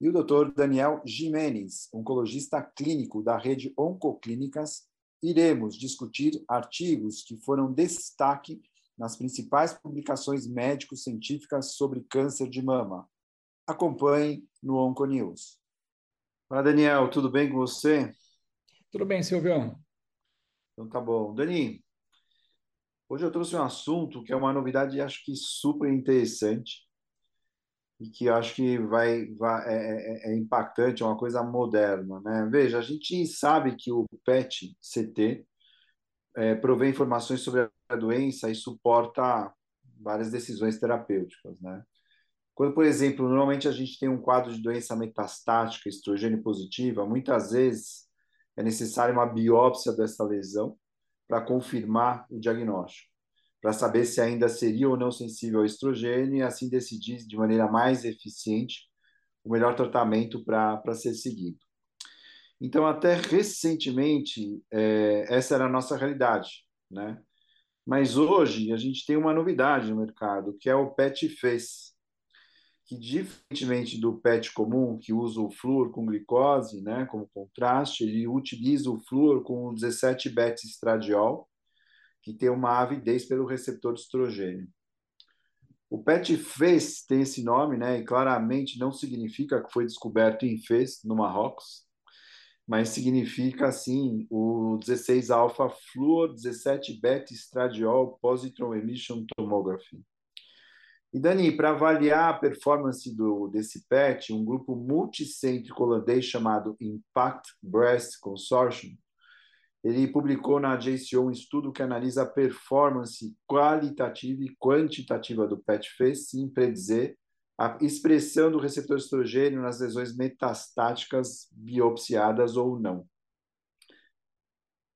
e o Dr. Daniel Jimenez, oncologista clínico da rede Oncoclínicas, iremos discutir artigos que foram destaque nas principais publicações médico-científicas sobre câncer de mama. Acompanhe no Onconews. Olá, Daniel, tudo bem com você? Tudo bem, Silvio. Então tá bom. Dani, hoje eu trouxe um assunto que é uma novidade acho que super interessante e que acho que vai, vai é, é, é, impactante, é uma coisa moderna, né? Veja, a gente sabe que o PET-CT é, provê informações sobre a doença e suporta várias decisões terapêuticas, né? Quando, por exemplo, normalmente a gente tem um quadro de doença metastática, estrogênio positiva, muitas vezes é necessária uma biópsia dessa lesão para confirmar o diagnóstico, para saber se ainda seria ou não sensível ao estrogênio e assim decidir de maneira mais eficiente o melhor tratamento para ser seguido. Então, até recentemente, é, essa era a nossa realidade, né? Mas hoje a gente tem uma novidade no mercado, que é o PET Face, que diferentemente do PET comum, que usa o flúor com glicose, né, como contraste, ele utiliza o flúor com 17 beta estradiol, que tem uma avidez pelo receptor de estrogênio. O PET Face tem esse nome, né, e claramente não significa que foi descoberto em Fez, no Marrocos, mas significa assim o 16 alfa fluor 17 beta estradiol positron emission tomography. E Dani, para avaliar a performance do desse PET, um grupo multicêntrico holandês chamado Impact Breast Consortium, ele publicou na JCO um estudo que analisa a performance qualitativa e quantitativa do PET-FACE em predizer a expressão do receptor estrogênio nas lesões metastáticas biopsiadas ou não.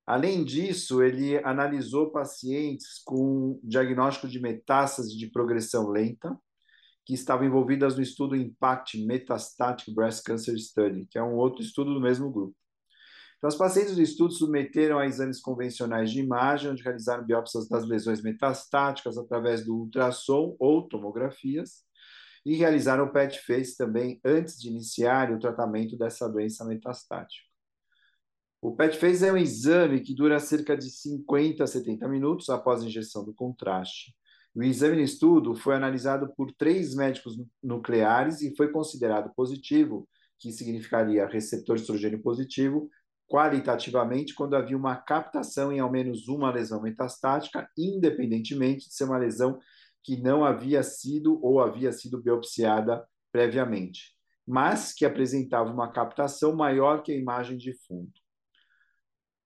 Além disso, ele analisou pacientes com diagnóstico de metástase de progressão lenta, que estavam envolvidas no estudo Impact Metastatic Breast Cancer Study, que é um outro estudo do mesmo grupo. Então, os pacientes do estudo submeteram a exames convencionais de imagem, onde realizaram biópsias das lesões metastáticas através do ultrassom ou tomografias, e realizaram o PET-FACE também antes de iniciar o tratamento dessa doença metastática. O PET-FACE é um exame que dura cerca de 50 a 70 minutos após a injeção do contraste. O exame no estudo foi analisado por três médicos nucleares e foi considerado positivo, que significaria receptor estrogênio positivo, qualitativamente quando havia uma captação em ao menos uma lesão metastática, independentemente de ser uma lesão que não havia sido ou havia sido biopsiada previamente, mas que apresentava uma captação maior que a imagem de fundo.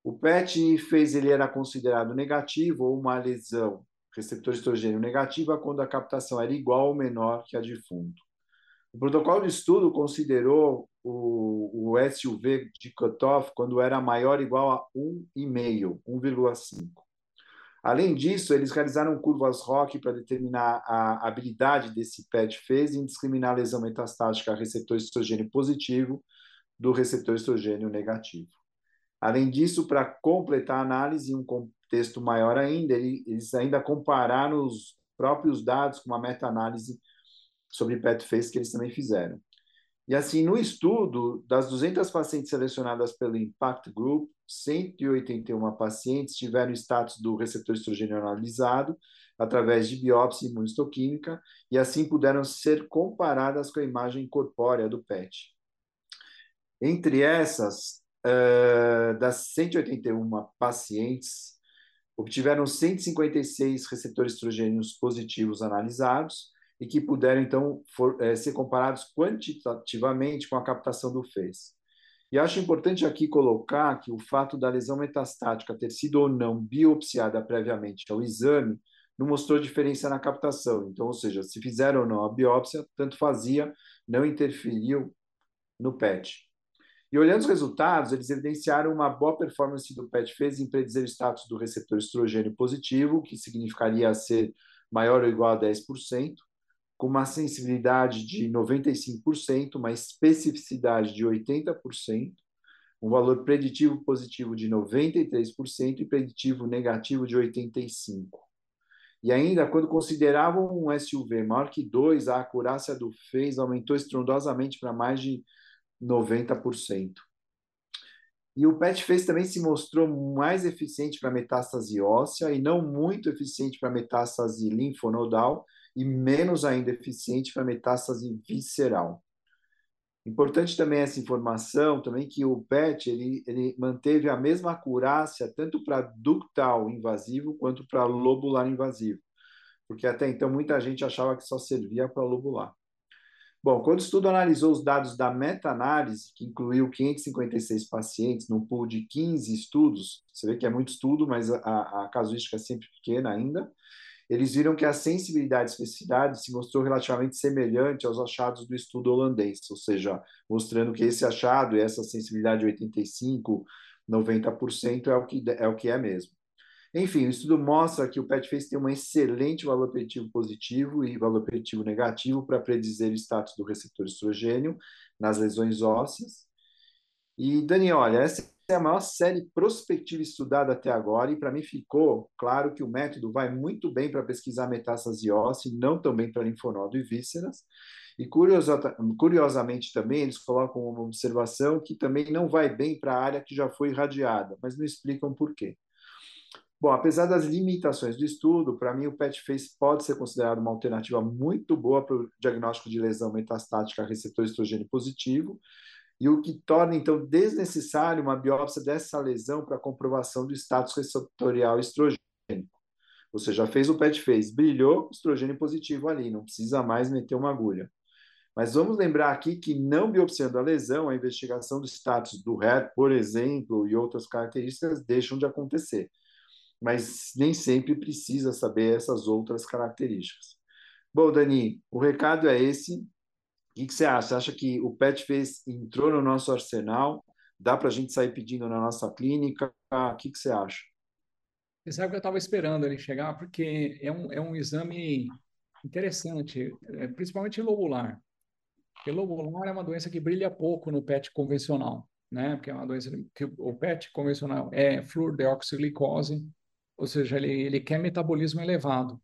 O PET fez ele era considerado negativo ou uma lesão receptor estrogênio negativa quando a captação era igual ou menor que a de fundo. O protocolo de estudo considerou o, o SUV de cutoff quando era maior ou igual a 1,5, 1,5. Além disso, eles realizaram curvas ROC para determinar a habilidade desse PET phase em discriminar a lesão metastática a receptor estrogênio positivo do receptor estrogênio negativo. Além disso, para completar a análise em um contexto maior ainda, eles ainda compararam os próprios dados com uma meta-análise sobre PET phase que eles também fizeram. E assim, no estudo, das 200 pacientes selecionadas pelo Impact Group, 181 pacientes tiveram status do receptor estrogênio analisado através de biópsia imunistoquímica e assim puderam ser comparadas com a imagem corpórea do PET. Entre essas, uh, das 181 pacientes, obtiveram 156 receptores estrogênios positivos analisados e que puderam, então, for, é, ser comparados quantitativamente com a captação do FES. E acho importante aqui colocar que o fato da lesão metastática ter sido ou não biopsiada previamente ao exame não mostrou diferença na captação. Então, ou seja, se fizeram ou não a biópsia, tanto fazia, não interferiu no PET. E olhando os resultados, eles evidenciaram uma boa performance do PET-FES em predizer o status do receptor estrogênio positivo, que significaria ser maior ou igual a 10%, com uma sensibilidade de 95%, uma especificidade de 80%, um valor preditivo positivo de 93% e preditivo negativo de 85%. E ainda, quando consideravam um SUV maior que 2, a acurácia do FES aumentou estrondosamente para mais de 90%. E o PET-FACE também se mostrou mais eficiente para metástase óssea e não muito eficiente para metástase linfonodal e menos ainda eficiente para metástase visceral. Importante também essa informação também que o PET ele, ele manteve a mesma acurácia tanto para ductal invasivo quanto para lobular invasivo, porque até então muita gente achava que só servia para lobular. Bom, quando o estudo analisou os dados da meta-análise, que incluiu 556 pacientes num pool de 15 estudos, você vê que é muito estudo, mas a, a casuística é sempre pequena ainda, eles viram que a sensibilidade e especificidade se mostrou relativamente semelhante aos achados do estudo holandês, ou seja, mostrando que esse achado e essa sensibilidade de 85, 90% é o que é o que é mesmo. Enfim, o estudo mostra que o PET-FACE tem um excelente valor preditivo positivo e valor preditivo negativo para predizer o status do receptor estrogênio nas lesões ósseas. E, Dani, olha, essa é a maior série prospectiva estudada até agora, e para mim ficou claro que o método vai muito bem para pesquisar metástase óssea, não tão bem para linfonodo e vísceras. E curiosa, curiosamente também, eles colocam uma observação que também não vai bem para a área que já foi irradiada, mas não explicam por quê. Bom, apesar das limitações do estudo, para mim o PET-FACE pode ser considerado uma alternativa muito boa para o diagnóstico de lesão metastática a receptor estrogênio positivo, e o que torna, então, desnecessário uma biópsia dessa lesão para comprovação do status receptorial estrogênico. Você já fez o PET fez, brilhou, estrogênio positivo ali, não precisa mais meter uma agulha. Mas vamos lembrar aqui que, não biopsiando a lesão, a investigação do status do RET, por exemplo, e outras características deixam de acontecer. Mas nem sempre precisa saber essas outras características. Bom, Dani, o recado é esse que, que você acha? Você acha que o PET fez, entrou no nosso arsenal? Dá para a gente sair pedindo na nossa clínica? O que, que você acha? Você sabe que eu estava esperando ele chegar, porque é um, é um exame interessante, é, principalmente lobular. Porque lobular é uma doença que brilha pouco no PET convencional, né? Porque é uma doença que o PET convencional é fluorodeoxiglicose, ou seja, ele, ele quer metabolismo elevado.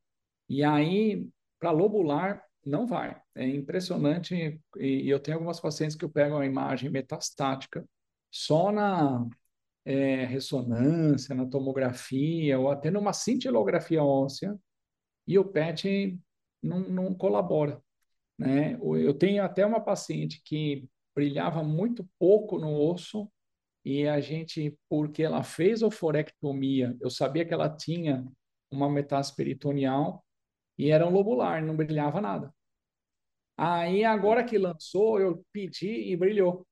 E aí, para lobular, não vai. É impressionante. E, e, eu tenho algumas pacientes que eu pego a imagem metastática só na é, ressonância, na tomografia, ou até numa cintilografia óssea, e o PET não, não colabora. Né? Eu tenho até uma paciente que brilhava muito pouco no osso, e a gente, porque ela fez oforectomia, eu sabia que ela tinha uma metástase peritoneal, e era um lobular, não brilhava nada. Aí, agora que lançou, eu pedi e brilhou.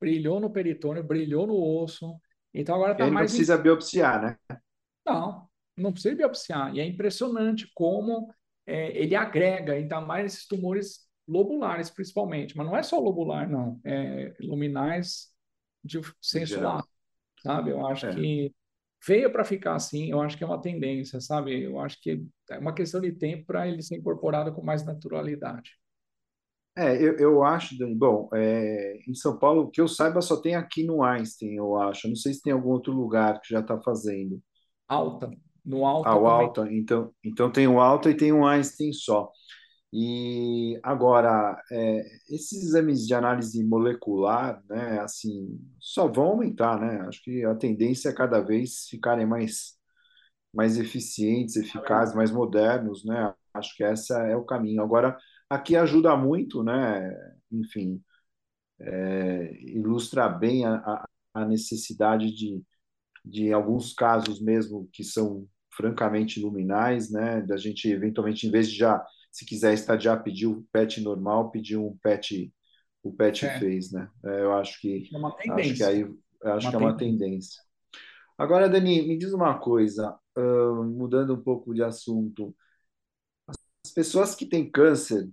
Brilhou no peritônio, brilhou no osso. Então, agora está mais. Não precisa biopsiar, né? Não, não precisa biopsiar. E é impressionante como é, ele agrega, ainda mais esses tumores lobulares, principalmente. Mas não é só lobular, não. É luminais de senso lato, sabe? Eu acho é. que veio para ficar assim, eu acho que é uma tendência, sabe? Eu acho que é uma questão de tempo para ele ser incorporado com mais naturalidade. É, eu, eu acho, Dani, bom, é, em São Paulo, que eu saiba, só tem aqui no Einstein, eu acho. não sei se tem algum outro lugar que já está fazendo. Alta, no Alta. Ah, o Alta, então, então tem o Alta e tem o Einstein só. E agora, é, esses exames de análise molecular, né, assim, só vão aumentar, né? Acho que a tendência é cada vez ficarem mais, mais eficientes, eficazes, mais modernos, né? Acho que esse é o caminho. Agora, aqui ajuda muito, né? Enfim, é, ilustra bem a, a necessidade de, de alguns casos mesmo que são francamente luminais, né? Da gente eventualmente, em vez de já se quiser estadiar, pedir o PET normal, pedir um PET, o PET é. fez, né? É, eu acho que é uma tendência. acho que aí acho uma que é uma tendência. tendência. Agora, Dani, me diz uma coisa, uh, mudando um pouco de assunto. As pessoas que têm câncer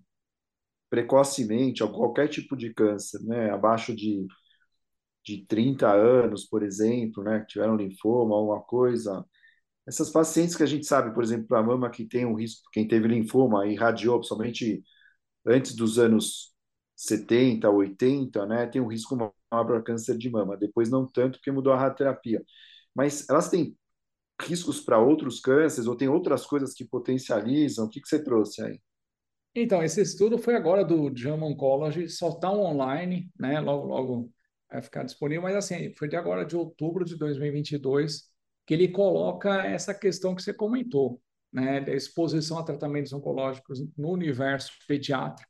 precocemente, ou qualquer tipo de câncer, né, abaixo de, de 30 anos, por exemplo, né, que tiveram linfoma, alguma coisa. Essas pacientes que a gente sabe, por exemplo, a mama que tem um risco, quem teve linfoma e radiou, principalmente antes dos anos 70, 80, né, tem um risco maior para câncer de mama. Depois não tanto, porque mudou a radioterapia. Mas elas têm riscos para outros cânceres ou tem outras coisas que potencializam? O que, que você trouxe aí? Então, esse estudo foi agora do JAMA Oncology, só está online, né? Logo, logo vai ficar disponível, mas assim, foi de agora de outubro de 2022 que ele coloca essa questão que você comentou, né? Da exposição a tratamentos oncológicos no universo pediátrico,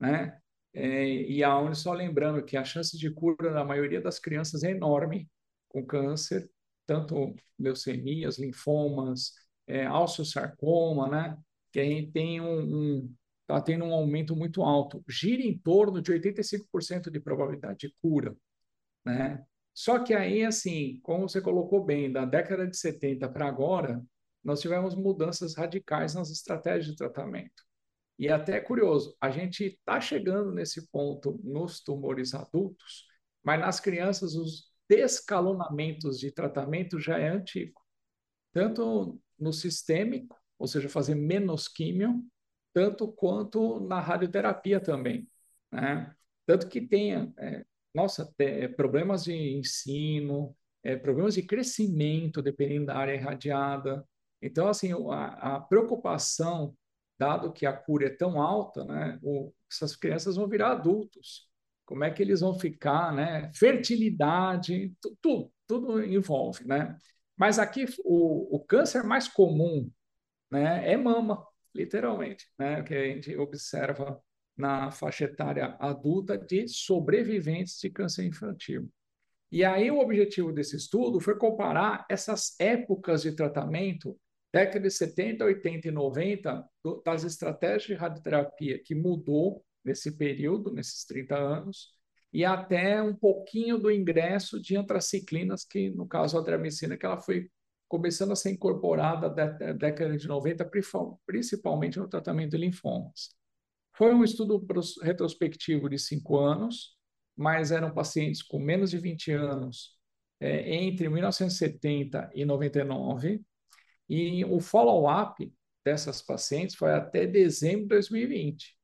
né? É, e aonde só lembrando que a chance de cura da maioria das crianças é enorme com câncer, tanto leucemias, linfomas, é, sarcoma, né? Que a gente tem um, um está tendo um aumento muito alto, gira em torno de 85% de probabilidade de cura, né? Só que aí, assim, como você colocou bem, da década de 70 para agora, nós tivemos mudanças radicais nas estratégias de tratamento. E é até curioso, a gente está chegando nesse ponto nos tumores adultos, mas nas crianças os descalonamentos de tratamento já é antigo. Tanto no sistêmico, ou seja, fazer menos químio, tanto quanto na radioterapia também. Né? Tanto que tem, é, nossa, é, problemas de ensino, é, problemas de crescimento, dependendo da área irradiada. Então, assim, a, a preocupação, dado que a cura é tão alta, né, o, essas crianças vão virar adultos. Como é que eles vão ficar, né? Fertilidade, tudo, tudo envolve, né? Mas aqui o, o câncer mais comum, né, é mama literalmente, né, que a gente observa na faixa etária adulta de sobreviventes de câncer infantil. E aí o objetivo desse estudo foi comparar essas épocas de tratamento, década de 70, 80 e 90, das estratégias de radioterapia que mudou nesse período, nesses 30 anos, e até um pouquinho do ingresso de antraciclinas, que no caso a adramicina, que ela foi começando a ser incorporada da década de 90, principalmente no tratamento de linfomas. Foi um estudo retrospectivo de cinco anos, mas eram pacientes com menos de 20 anos é, entre 1970 e 99, e o follow-up dessas pacientes foi até dezembro de 2020.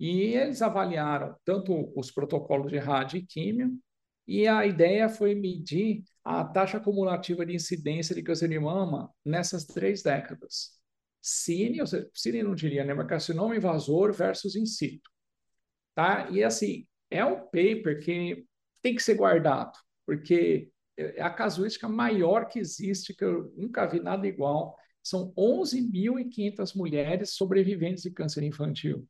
E eles avaliaram tanto os protocolos de rádio e químio, e a ideia foi medir a taxa acumulativa de incidência de câncer de mama nessas três décadas. Cine, ou seja, cine não diria, né? Mas carcinoma invasor versus in situ. Tá? E assim, é um paper que tem que ser guardado, porque é a casuística maior que existe, que eu nunca vi nada igual. São 11.500 mulheres sobreviventes de câncer infantil.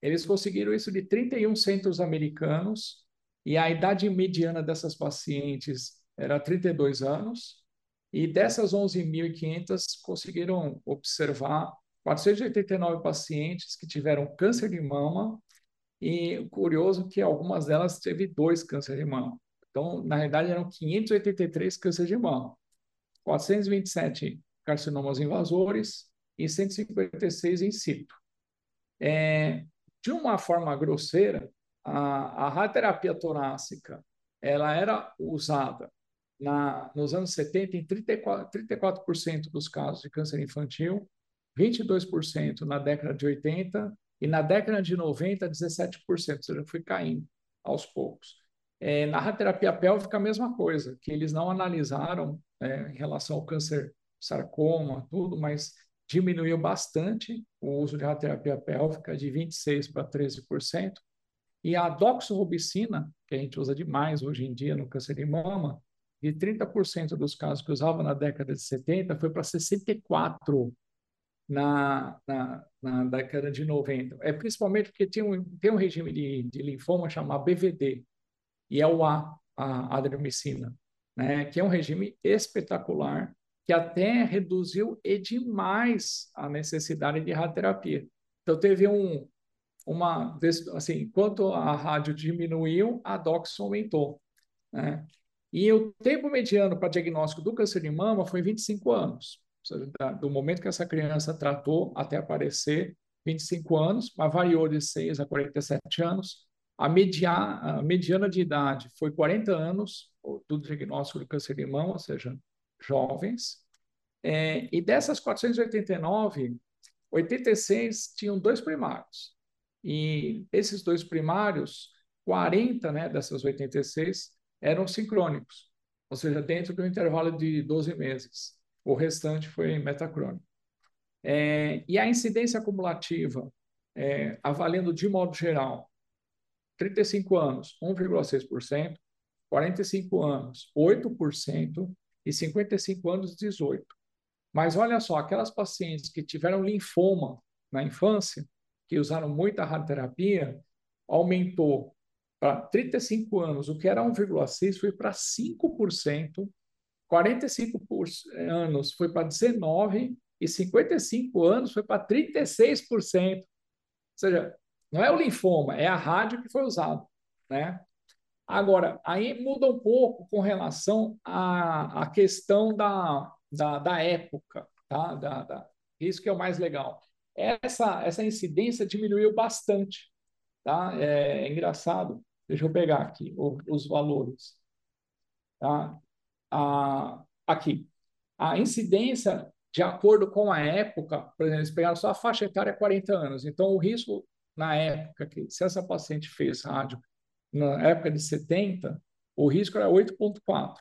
Eles conseguiram isso de 31 centros americanos, e a idade mediana dessas pacientes era 32 anos, e dessas 11.500 conseguiram observar 489 pacientes que tiveram câncer de mama, e curioso que algumas delas teve dois cânceres de mama. Então, na realidade, eram 583 cânceres de mama, 427 carcinomas invasores e 156 in situ. É, de uma forma grosseira, a, a radioterapia torácica ela era usada na, nos anos 70 em 34%, 34% dos casos de câncer infantil, 22% na década de 80 e na década de 90, 17%, ou seja, foi caindo aos poucos. É, na radioterapia pélvica, a mesma coisa, que eles não analisaram é, em relação ao câncer sarcoma, tudo, mas diminuiu bastante o uso de radioterapia pélvica de 26% para 13%, e a doxorubicina, que a gente usa demais hoje em dia no câncer de mama, de 30% dos casos que usava na década de 70 foi para 64% na, na, na, década de 90. É principalmente porque tem um, tem um regime de, de linfoma chamado BVD, e é o A, a adromicina, né, que é um regime espetacular, que até reduziu e demais a necessidade de radioterapia. Então, teve um, uma assim, enquanto a rádio diminuiu, a DOX aumentou. Né? E o tempo mediano para diagnóstico do câncer de mama foi 25 anos. Seja, do momento que essa criança tratou até aparecer, 25 anos, mas variou de 6 a 47 anos. a, media, a mediana de idade foi 40 anos do diagnóstico de câncer de mama, ou seja, jovens. É, e dessas 489, 86 tinham dois primários. E esses dois primários, 40 né, dessas 86 eram sincrônicos, ou seja, dentro do intervalo de 12 meses. O restante foi metacrônico. É, e a incidência acumulativa, é, avaliando de modo geral, 35 anos, 1,6%, 45 anos, 8%, e 55 anos, 18%. Mas olha só, aquelas pacientes que tiveram linfoma na infância, que usaram muita radioterapia, aumentou para 35 anos, o que era 1,6 foi para 5%, 45 anos foi para 19 e 55 anos foi para 36%. Ou seja, não é o linfoma, é a rádio que foi usada, né? Agora, aí muda um pouco com relação à, à questão da, da, da época, tá? Da, da, isso que é o mais legal. Essa, essa incidência diminuiu bastante, tá? É, é engraçado. Deixa eu pegar aqui o, os valores. Tá? Aqui. A incidência, de acordo com a época, por exemplo, eles pegaram só a faixa etária 40 anos. Então, o risco na época que, se essa paciente fez rádio na época de 70, o risco era 8,4.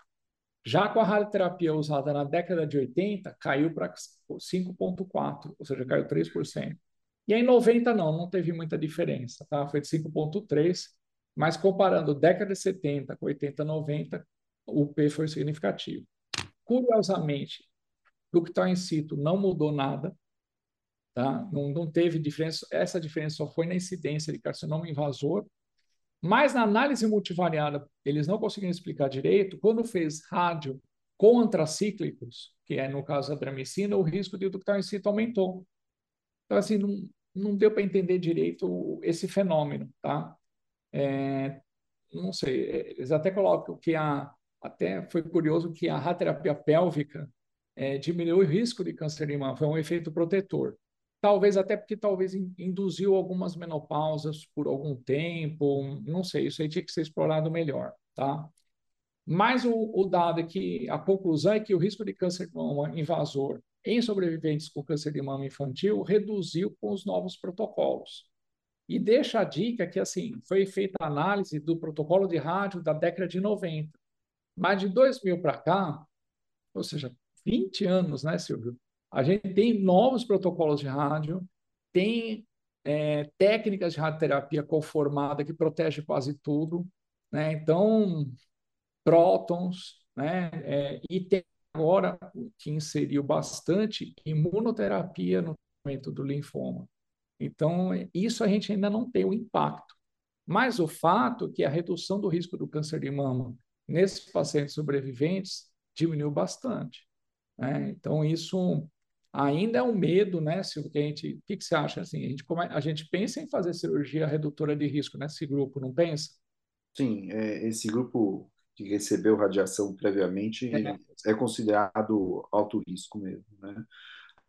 Já com a radioterapia usada na década de 80, caiu para 5,4, ou seja, caiu 3%. E em 90 não, não teve muita diferença, tá? Foi de 5,3, mas comparando década de 70 com 80, 90, o P foi significativo. Curiosamente, o que está em situ não mudou nada, tá? Não, não teve diferença, essa diferença só foi na incidência de carcinoma invasor mas na análise multivariada, eles não conseguiram explicar direito. Quando fez rádio com antracíclicos, que é no caso a dramicina, o risco de ductal em situ aumentou. Então, assim, não, não deu para entender direito esse fenômeno, tá? É, não sei, eles até colocam que a, até foi curioso que a radioterapia pélvica é, diminuiu o risco de câncer de mama, foi um efeito protetor. Talvez até porque talvez induziu algumas menopausas por algum tempo, não sei, isso aí tinha que ser explorado melhor, tá? Mas o, o dado é que a conclusão é que o risco de câncer de mama invasor em sobreviventes com câncer de mama infantil reduziu com os novos protocolos. E deixa a dica que, assim, foi feita a análise do protocolo de rádio da década de 90. Mas de 2000 para cá, ou seja, 20 anos, né, Silvio? A gente tem novos protocolos de rádio, tem é, técnicas de radioterapia conformada que protege quase tudo, né? Então, prótons, né? É, e tem agora que inseriu bastante imunoterapia no tratamento do linfoma. Então, isso a gente ainda não tem o impacto. Mas o fato é que a redução do risco do câncer de mama nesses pacientes sobreviventes diminuiu bastante. Né? Então, isso ainda é um medo, né, Silvio, que a gente, o que, que você acha, assim, a gente, a gente pensa em fazer cirurgia redutora de risco nesse grupo, não pensa? Sim, é, esse grupo que recebeu radiação previamente é. é considerado alto risco mesmo, né?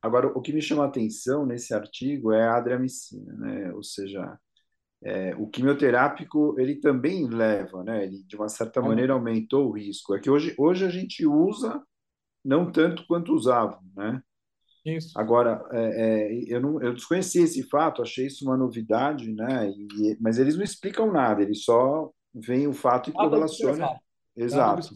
Agora, o que me chama a atenção nesse artigo é a adriamicina, né? Ou seja, é, o quimioterápico ele também leva, né? Ele de uma certa é. maneira aumentou o risco. É que hoje, hoje a gente usa não tanto quanto usava, né? Isso. Agora, é, é, eu, não, eu desconheci esse fato, achei isso uma novidade, né? E, mas eles não explicam nada, eles só veem o fato e correlacionam. Exato.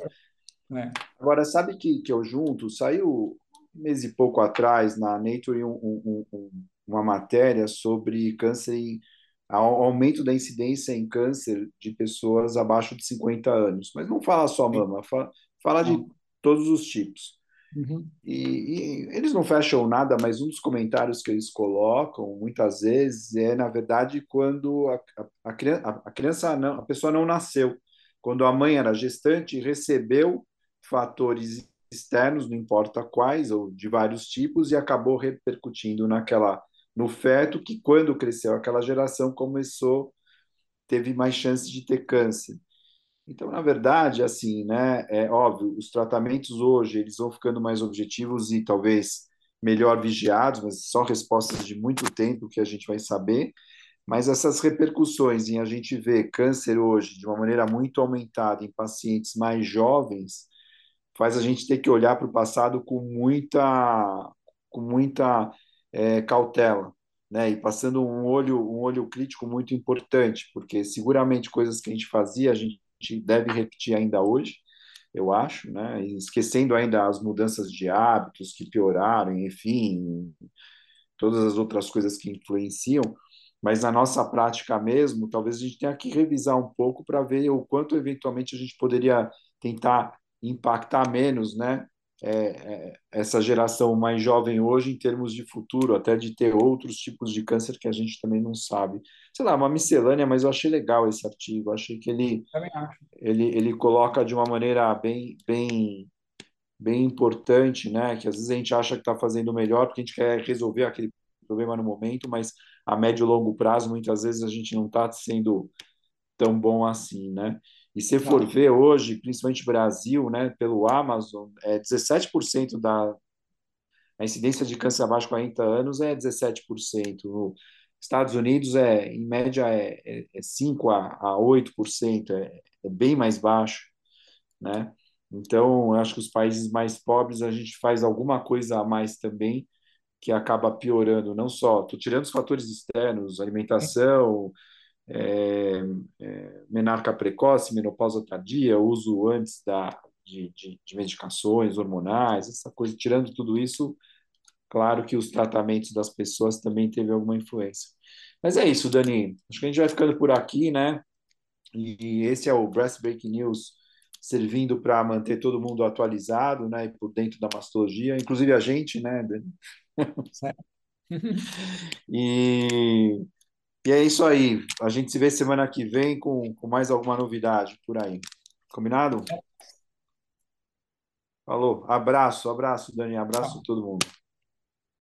É. Agora, sabe que, que eu junto? Saiu mês e pouco atrás na Nature um, um, um, uma matéria sobre câncer em aumento da incidência em câncer de pessoas abaixo de 50 anos. Mas não fala só mama, fala, fala de todos os tipos. Uhum. E, e, eles não fecham nada, mas um dos comentários que eles colocam muitas vezes é, na verdade, quando a, a, a, criança, a criança não, a pessoa não nasceu, quando a mãe era gestante, recebeu fatores externos, não importa quais, ou de vários tipos, e acabou repercutindo naquela no feto que quando cresceu aquela geração começou teve mais chances de ter câncer. Então, na verdade, assim, né, é óbvio, os tratamentos hoje eles vão ficando mais objetivos e talvez melhor vigiados, mas só respostas de muito tempo que a gente vai saber. Mas essas repercussões em a gente ver câncer hoje de uma maneira muito aumentada em pacientes mais jovens, faz a gente ter que olhar para o passado com muita, com muita é, cautela, né? E passando um olho, um olho crítico muito importante, porque seguramente coisas que a gente fazia a gente deve repetir ainda hoje, eu acho, né? Esquecendo ainda as mudanças de hábitos que pioraram, enfim, todas as outras coisas que influenciam, mas na nossa prática mesmo, talvez a gente tenha que revisar um pouco para ver o quanto eventualmente a gente poderia tentar impactar menos, né? É, é, essa geração mais jovem hoje em termos de futuro, até de ter outros tipos de câncer que a gente também não sabe. Sei lá, uma miscelânea, mas eu achei legal esse artigo. Achei que ele, ele, ele coloca de uma maneira bem, bem, bem importante, né? Que às vezes a gente acha que está fazendo melhor porque a gente quer resolver aquele problema no momento, mas a médio e longo prazo, muitas vezes a gente não está sendo tão bom assim, né? E se for ver hoje, principalmente Brasil, né, pelo Amazon, é 17% da a incidência de câncer abaixo de 40 anos é 17%. Nos Estados Unidos, é, em média, é, é, é 5% a, a 8%, é, é bem mais baixo. Né? Então, eu acho que os países mais pobres a gente faz alguma coisa a mais também que acaba piorando, não só, estou tirando os fatores externos, alimentação, é, é, menarca precoce, menopausa tardia, uso antes da, de, de, de, medicações hormonais, essa coisa, tirando tudo isso, claro que os tratamentos das pessoas também teve alguma influência. Mas é isso, Dani. Acho que a gente vai ficando por aqui, né? E esse é o Breast Breaking News servindo para manter todo mundo atualizado, né, e por dentro da mastologia, inclusive a gente, né, Dani? Certo. e e é isso aí. A gente se vê semana que vem com, com mais alguma novidade por aí. Combinado? Falou. Abraço, abraço, Dani. Abraço a todo mundo.